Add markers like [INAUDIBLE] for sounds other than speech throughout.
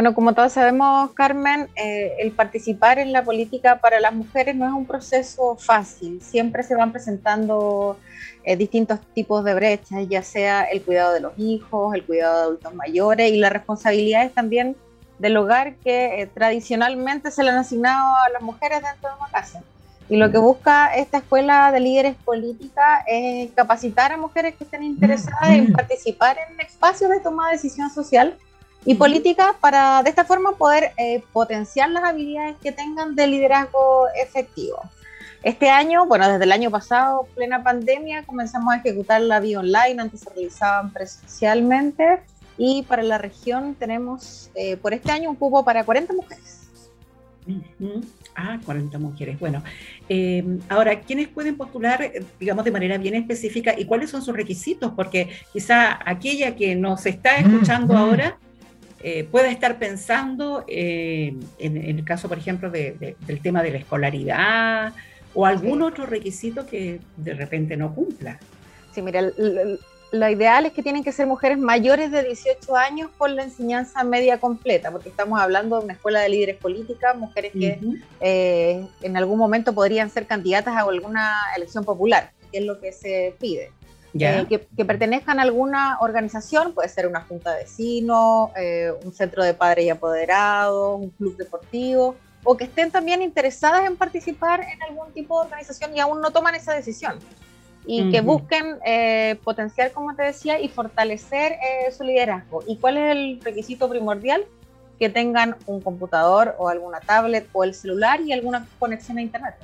Bueno, como todos sabemos, Carmen, eh, el participar en la política para las mujeres no es un proceso fácil. Siempre se van presentando eh, distintos tipos de brechas, ya sea el cuidado de los hijos, el cuidado de adultos mayores y las responsabilidades también del hogar que eh, tradicionalmente se le han asignado a las mujeres dentro de una casa. Y lo que busca esta escuela de líderes políticas es capacitar a mujeres que estén interesadas en participar en espacios de toma de decisión social y política para de esta forma poder eh, potenciar las habilidades que tengan de liderazgo efectivo. Este año, bueno, desde el año pasado, plena pandemia, comenzamos a ejecutar la vía online, antes se realizaban presencialmente y para la región tenemos eh, por este año un cupo para 40 mujeres. Ah, 40 mujeres. Bueno, eh, ahora, ¿quiénes pueden postular, digamos, de manera bien específica y cuáles son sus requisitos? Porque quizá aquella que nos está escuchando ahora eh, pueda estar pensando eh, en, el caso, por ejemplo, del tema de la escolaridad o algún otro requisito que de repente no cumpla. Sí, mira, lo ideal es que tienen que ser mujeres mayores de 18 años con la enseñanza media completa, porque estamos hablando de una escuela de líderes políticas, mujeres que eh, en algún momento podrían ser candidatas a alguna elección popular, que es lo que se pide. Eh, que, pertenezcan a alguna organización, puede ser una junta de vecinos, eh, un centro de padres y apoderados, un club deportivo, o que estén también interesadas en participar en algún tipo de organización y aún no toman esa decisión. Y que busquen eh, potenciar, como te decía, y fortalecer su liderazgo. ¿Y cuál es el requisito primordial? Que tengan un computador o alguna tablet o el celular y alguna conexión a Internet.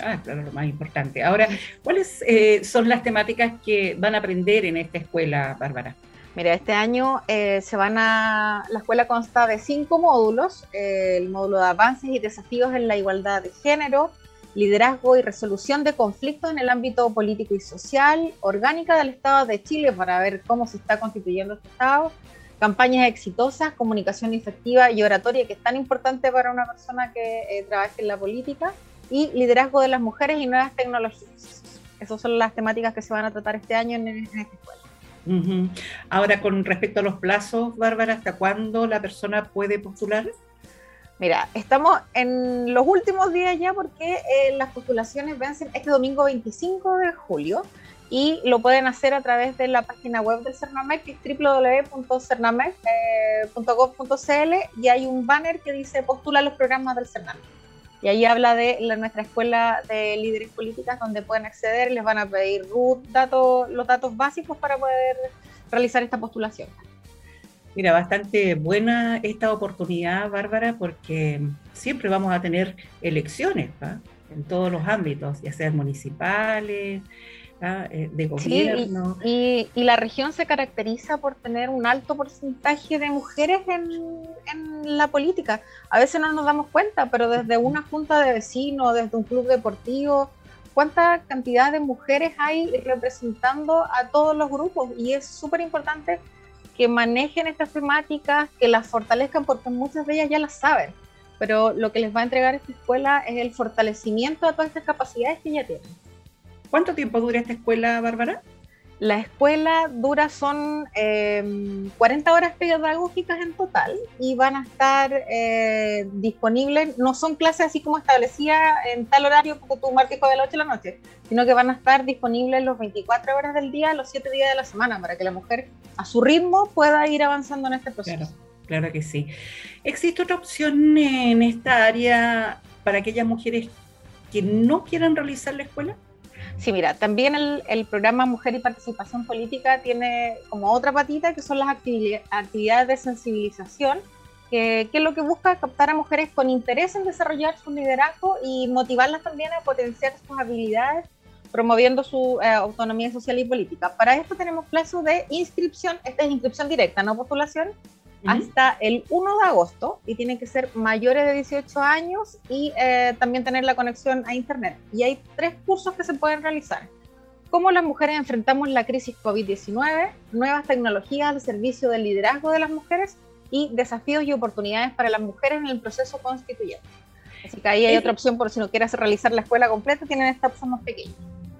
Ah, claro, lo más importante. Ahora, ¿cuáles eh, son las temáticas que van a aprender en esta escuela, Bárbara? Mira, este año eh, se van a. La escuela consta de cinco módulos: eh, el módulo de avances y desafíos en la igualdad de género, liderazgo y resolución de conflictos en el ámbito político y social, orgánica del Estado de Chile para ver cómo se está constituyendo este Estado, campañas exitosas, comunicación efectiva y oratoria, que es tan importante para una persona que trabaje en la política y liderazgo de las mujeres y nuevas tecnologías. Esas son las temáticas que se van a tratar este año en, esta escuela. Ahora, con respecto a los plazos, Bárbara, ¿hasta cuándo la persona puede postular? Mira, estamos en los últimos días ya porque eh, las postulaciones vencen este domingo 25 de julio y lo pueden hacer a través de la página web del CERNAMEC, que es www.cernamec.gov.cl y hay un banner que dice postula los programas del CERNAMEC. Y ahí habla de nuestra escuela de líderes políticas donde pueden acceder, les van a pedir los datos básicos para poder realizar esta postulación. Mira, bastante buena esta oportunidad, Bárbara, porque siempre vamos a tener elecciones en todos los ámbitos, ya sean municipales, eh, de gobierno. y, la región se caracteriza por tener un alto porcentaje de mujeres en, la política. A veces no nos damos cuenta, pero desde una junta de vecinos, desde un club deportivo, cuánta cantidad de mujeres hay representando a todos los grupos. Y es súper importante que manejen estas temáticas, que las fortalezcan, porque muchas de ellas ya las saben. Pero lo que les va a entregar esta escuela es el fortalecimiento de todas estas capacidades que ya tienen. ¿Cuánto tiempo dura esta escuela, Bárbara? La escuela dura son 40 em, horas pedagógicas en total y van a estar eh, disponibles, no son clases así como establecía en tal horario porque tú marques de la 8 de la noche, sino que van a estar disponibles los 24 horas del día, los 7 días de la semana, para que la mujer a su ritmo pueda ir avanzando en este proceso. Claro, claro que sí. ¿Existe otra opción en esta área para aquellas mujeres que no quieran realizar la escuela? Sí, mira, también el, programa Mujer y Participación Política tiene como otra patita que son las actividades de sensibilización, que, es lo que busca captar a mujeres con interés en desarrollar su liderazgo y motivarlas también a potenciar sus habilidades, promoviendo su eh, autonomía social y política. Para esto tenemos plazo de inscripción, esta es inscripción directa, no postulación, hasta el 1 de agosto y tienen que ser mayores de 18 años y eh, también tener la conexión a Internet. Y hay tres cursos que se pueden realizar. Cómo las mujeres enfrentamos la crisis COVID-19, nuevas tecnologías al servicio del liderazgo de las mujeres y desafíos y oportunidades para las mujeres en el proceso constituyente. Así que ahí hay otra opción por si no quieres realizar la escuela completa, tienen esta opción más pequeña.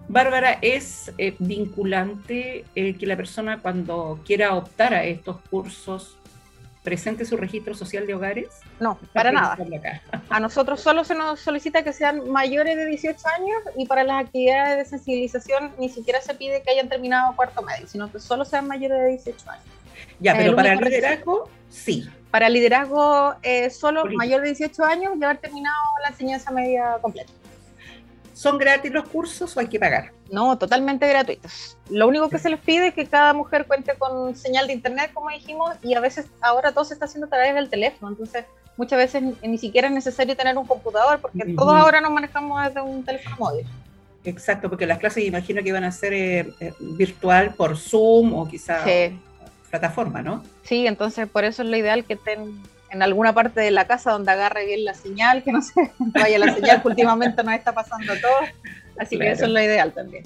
Bárbara, ¿es eh, vinculante eh, que la persona cuando quiera optar a estos cursos presente su registro social de hogares? No, para nada. A nosotros solo se nos solicita que sean mayores de 18 años y para las actividades de sensibilización ni siquiera se pide que hayan terminado cuarto medio, sino que solo sean mayores de 18 años. Ya, pero para el liderazgo, sí. Para liderazgo, eh, solo mayor de 18 años y haber terminado la enseñanza media completa. ¿Son gratis los cursos o hay que pagar? No, totalmente gratuitos. Lo único que se les pide es que cada mujer cuente con señal de internet, como dijimos, y a veces ahora todo se está haciendo a través del teléfono, entonces muchas veces ni, siquiera es necesario tener un computador, porque todos ahora nos manejamos desde un teléfono móvil. Exacto, porque las clases imagino que iban a ser eh, eh, virtual por Zoom o quizá plataforma, ¿no? Sí, entonces por eso es lo ideal que estén en alguna parte de la casa donde agarre bien la señal, que no se [LAUGHS] vaya la señal, que últimamente nos está pasando todo. Así que eso es lo ideal también.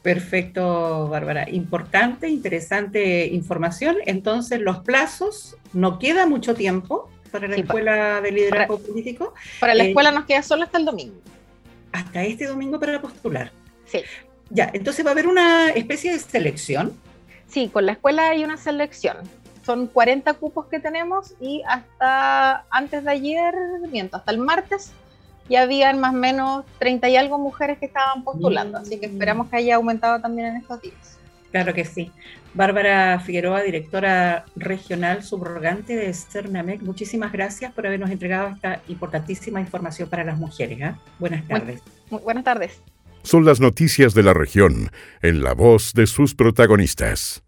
Perfecto, Bárbara. Importante, interesante información. Entonces, los plazos, no queda mucho tiempo para la Escuela de Liderazgo Político. Para la eh, escuela nos queda solo hasta el domingo. Hasta este domingo para postular. Sí. Ya, entonces va a haber una especie de selección. Sí, con la escuela hay una selección son 40 cupos que tenemos y hasta antes de ayer, miento, hasta el martes ya habían más o menos 30 y algo mujeres que estaban postulando, así que esperamos que haya aumentado también en estos días. Claro que sí. Bárbara Figueroa, directora regional subrogante de Cernamec, muchísimas gracias por habernos entregado esta importantísima información para las mujeres. ¿eh? Buenas tardes. buenas tardes. Son las noticias de la región en la voz de sus protagonistas.